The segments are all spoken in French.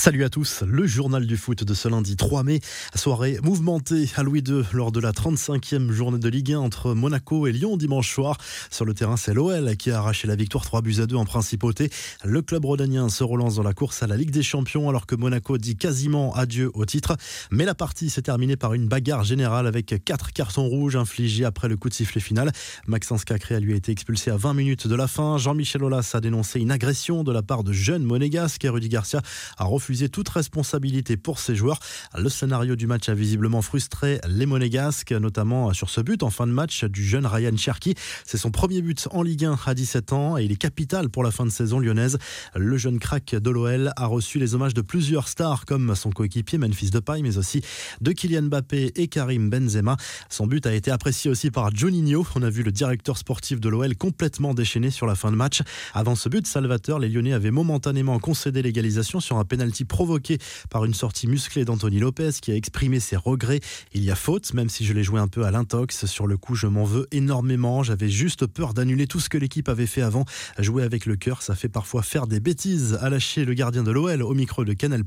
Salut à tous, le journal du foot de ce lundi 3 mai, soirée mouvementée à Louis II lors de la 35e journée de Ligue 1 entre Monaco et Lyon dimanche soir. Sur le terrain, c'est l'OL qui a arraché la victoire 3 buts à 2 en principauté. Le club rodanien se relance dans la course à la Ligue des Champions alors que Monaco dit quasiment adieu au titre. Mais la partie s'est terminée par une bagarre générale avec 4 cartons rouges infligés après le coup de sifflet final. Maxence Cacré a lui été expulsé à 20 minutes de la fin. Jean-Michel Aulas a dénoncé une agression de la part de jeunes monégasques et Rudy Garcia a refusé toute responsabilité pour ses joueurs. Le scénario du match a visiblement frustré les Monégasques, notamment sur ce but en fin de match du jeune Ryan Cherki. C'est son premier but en Ligue 1 à 17 ans et il est capital pour la fin de saison lyonnaise. Le jeune crack de l'OL a reçu les hommages de plusieurs stars comme son coéquipier Memphis Depay, mais aussi de Kylian Mbappé et Karim Benzema. Son but a été apprécié aussi par Juninho. On a vu le directeur sportif de l'OL complètement déchaîné sur la fin de match. Avant ce but, Salvatore, les Lyonnais avaient momentanément concédé l'égalisation sur un pénalty provoqué par une sortie musclée d'Anthony Lopez qui a exprimé ses regrets. Il y a faute, même si je l'ai joué un peu à l'intox. Sur le coup, je m'en veux énormément. J'avais juste peur d'annuler tout ce que l'équipe avait fait avant. Jouer avec le cœur, ça fait parfois faire des bêtises, a lâché le gardien de l'OL au micro de Canal+.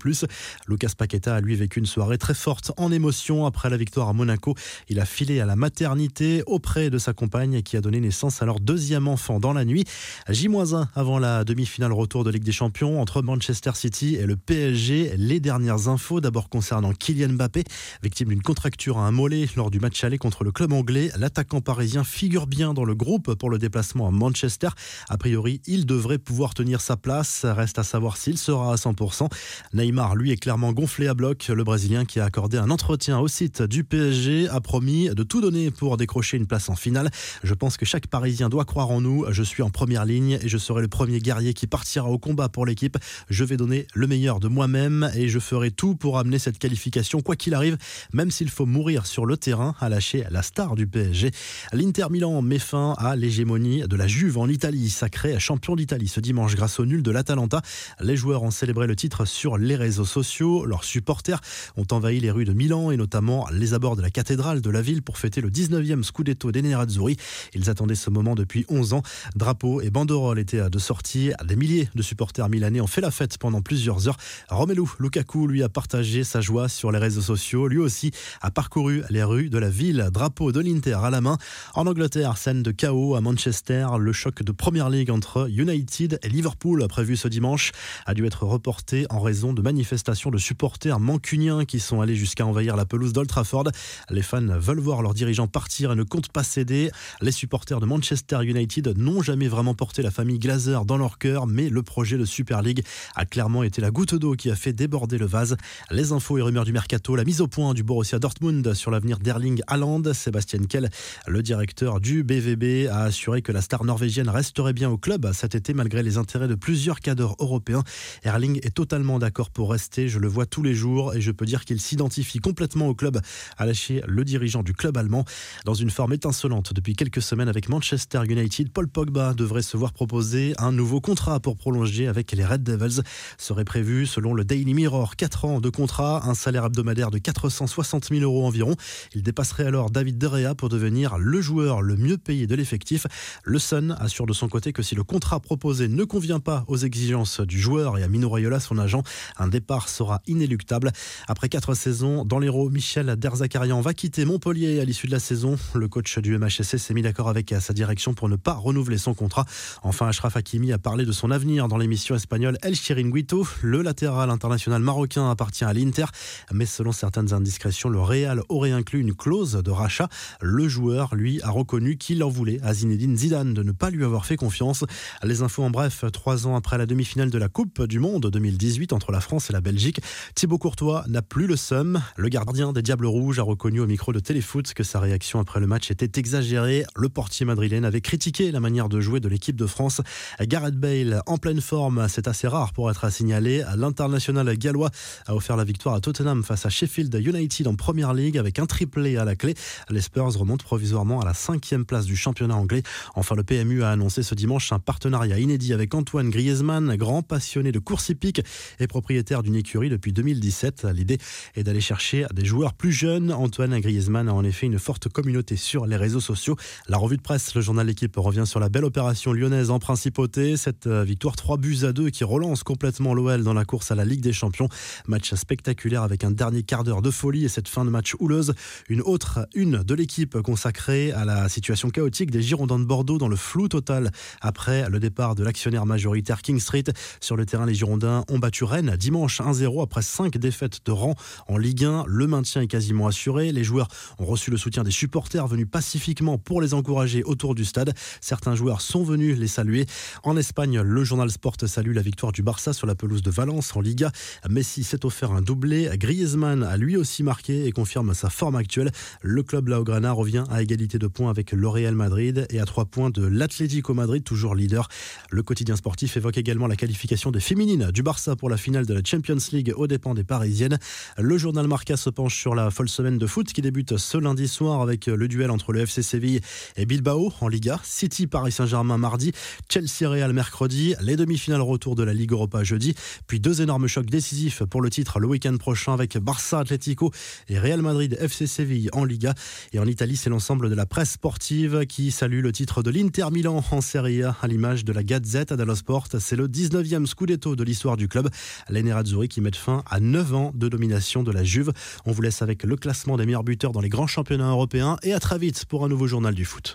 Lucas Paqueta a lui vécu une soirée très forte en émotion après la victoire à Monaco. Il a filé à la maternité auprès de sa compagne qui a donné naissance à leur deuxième enfant dans la nuit. J-1 avant la demi-finale retour de Ligue des Champions entre Manchester City et le PSG les dernières infos, d'abord concernant Kylian Mbappé, victime d'une contracture à un mollet lors du match aller contre le club anglais. L'attaquant parisien figure bien dans le groupe pour le déplacement à Manchester. A priori, il devrait pouvoir tenir sa place. Reste à savoir s'il sera à 100%. Neymar, lui, est clairement gonflé à bloc. Le Brésilien qui a accordé un entretien au site du PSG a promis de tout donner pour décrocher une place en finale. Je pense que chaque Parisien doit croire en nous. Je suis en première ligne et je serai le premier guerrier qui partira au combat pour l'équipe. Je vais donner le meilleur de moi-même et je ferai tout pour amener cette qualification, quoi qu'il arrive, même s'il faut mourir sur le terrain, à lâcher la star du PSG. L'Inter Milan met fin à l'hégémonie de la Juve en Italie, sacré champion d'Italie ce dimanche grâce au nul de l'Atalanta. Les joueurs ont célébré le titre sur les réseaux sociaux. Leurs supporters ont envahi les rues de Milan et notamment les abords de la cathédrale de la ville pour fêter le 19e Scudetto des Nerazzurri. Ils attendaient ce moment depuis 11 ans. Drapeaux et banderoles étaient de sortie. Des milliers de supporters milanais ont fait la fête pendant plusieurs heures. Romelu Lukaku lui a partagé sa joie sur les réseaux sociaux. Lui aussi a parcouru les rues de la ville, drapeau de l'Inter à la main. En Angleterre, scène de chaos à Manchester. Le choc de Première Ligue entre United et Liverpool prévu ce dimanche a dû être reporté en raison de manifestations de supporters mancuniens qui sont allés jusqu'à envahir la pelouse d'Old Trafford. Les fans veulent voir leurs dirigeants partir et ne comptent pas céder. Les supporters de Manchester United n'ont jamais vraiment porté la famille Glazer dans leur cœur, mais le projet de Super League a clairement été la goutte qui a fait déborder le vase. Les infos et rumeurs du mercato, la mise au point du Borussia Dortmund sur l'avenir d'Erling Haaland. Sébastien Kell, le directeur du BVB, a assuré que la star norvégienne resterait bien au club cet été malgré les intérêts de plusieurs cadres européens. Erling est totalement d'accord pour rester, je le vois tous les jours et je peux dire qu'il s'identifie complètement au club, a lâché le dirigeant du club allemand. Dans une forme étincelante depuis quelques semaines avec Manchester United, Paul Pogba devrait se voir proposer un nouveau contrat pour prolonger avec les Red Devils. Serait prévu, selon le Daily Mirror, 4 ans de contrat, un salaire hebdomadaire de 460 000 euros environ. Il dépasserait alors David De pour devenir le joueur le mieux payé de l'effectif. Le Sun assure de son côté que si le contrat proposé ne convient pas aux exigences du joueur et à Mino Raiola, son agent, un départ sera inéluctable. Après 4 saisons dans l'Hérault, Michel Derzakarian va quitter Montpellier à l'issue de la saison. Le coach du MHSC s'est mis d'accord avec sa direction pour ne pas renouveler son contrat. Enfin, Ashraf Hakimi a parlé de son avenir dans l'émission espagnole El Chiringuito. Le latéral international marocain appartient à l'Inter, mais selon certaines indiscrétions, le Real aurait inclus une clause de rachat. Le joueur, lui, a reconnu qu'il en voulait à Zinedine Zidane de ne pas lui avoir fait confiance. Les infos en bref, trois ans après la demi-finale de la Coupe du Monde 2018 entre la France et la Belgique, Thibaut Courtois n'a plus le seum. Le gardien des Diables Rouges a reconnu au micro de Téléfoot que sa réaction après le match était exagérée. Le portier madrilène avait critiqué la manière de jouer de l'équipe de France. Gareth Bale, en pleine forme, c'est assez rare pour être à signaler. L'international gallois a offert la victoire à Tottenham face à Sheffield United en première ligue avec un triplé à la clé. Les Spurs remontent provisoirement à la cinquième place du championnat anglais. Enfin, le PMU a annoncé ce dimanche un partenariat inédit avec Antoine Griezmann, grand passionné de course hippique et propriétaire d'une écurie depuis 2017. L'idée est d'aller chercher des joueurs plus jeunes. Antoine Griezmann a en effet une forte communauté sur les réseaux sociaux. La revue de presse, le journal L'équipe revient sur la belle opération lyonnaise en principauté. Cette euh, victoire 3 buts à 2 qui relance complètement l'OL dans la course à la Ligue des Champions. Match spectaculaire avec un dernier quart d'heure de folie et cette fin de match houleuse. Une autre une de l'équipe consacrée à la situation chaotique des Girondins de Bordeaux dans le flou total après le départ de l'actionnaire majoritaire King Street. Sur le terrain, les Girondins ont battu Rennes dimanche 1-0 après 5 défaites de rang en Ligue 1. Le maintien est quasiment assuré. Les joueurs ont reçu le soutien des supporters venus pacifiquement pour les encourager autour du stade. Certains joueurs sont venus les saluer. En Espagne, le journal Sport salue la victoire du Barça sur la pelouse de Valence en Liga. Messi s'est offert un doublé. Griezmann a lui aussi marqué et confirme sa forme actuelle. Le club Laograna revient à égalité de points avec le Real Madrid et à trois points de l'Atlético Madrid, toujours leader. Le quotidien sportif évoque également la qualification des féminines du Barça pour la finale de la Champions League aux dépens des Parisiennes. Le journal Marca se penche sur la folle semaine de foot qui débute ce lundi soir avec le duel entre le FC Séville et Bilbao en Liga. City Paris Saint-Germain mardi, Chelsea Real mercredi, les demi-finales retour de la Ligue Europa jeudi, puis deux énormes chocs décisifs pour le titre le week-end prochain avec Barça Atlético et Real Madrid FC Séville en Liga. Et en Italie, c'est l'ensemble de la presse sportive qui salue le titre de l'Inter Milan en Serie A à l'image de la Gazette dello Sport. C'est le 19e scudetto de l'histoire du club. Les Nerazzurri qui mettent fin à 9 ans de domination de la Juve. On vous laisse avec le classement des meilleurs buteurs dans les grands championnats européens et à très vite pour un nouveau journal du foot.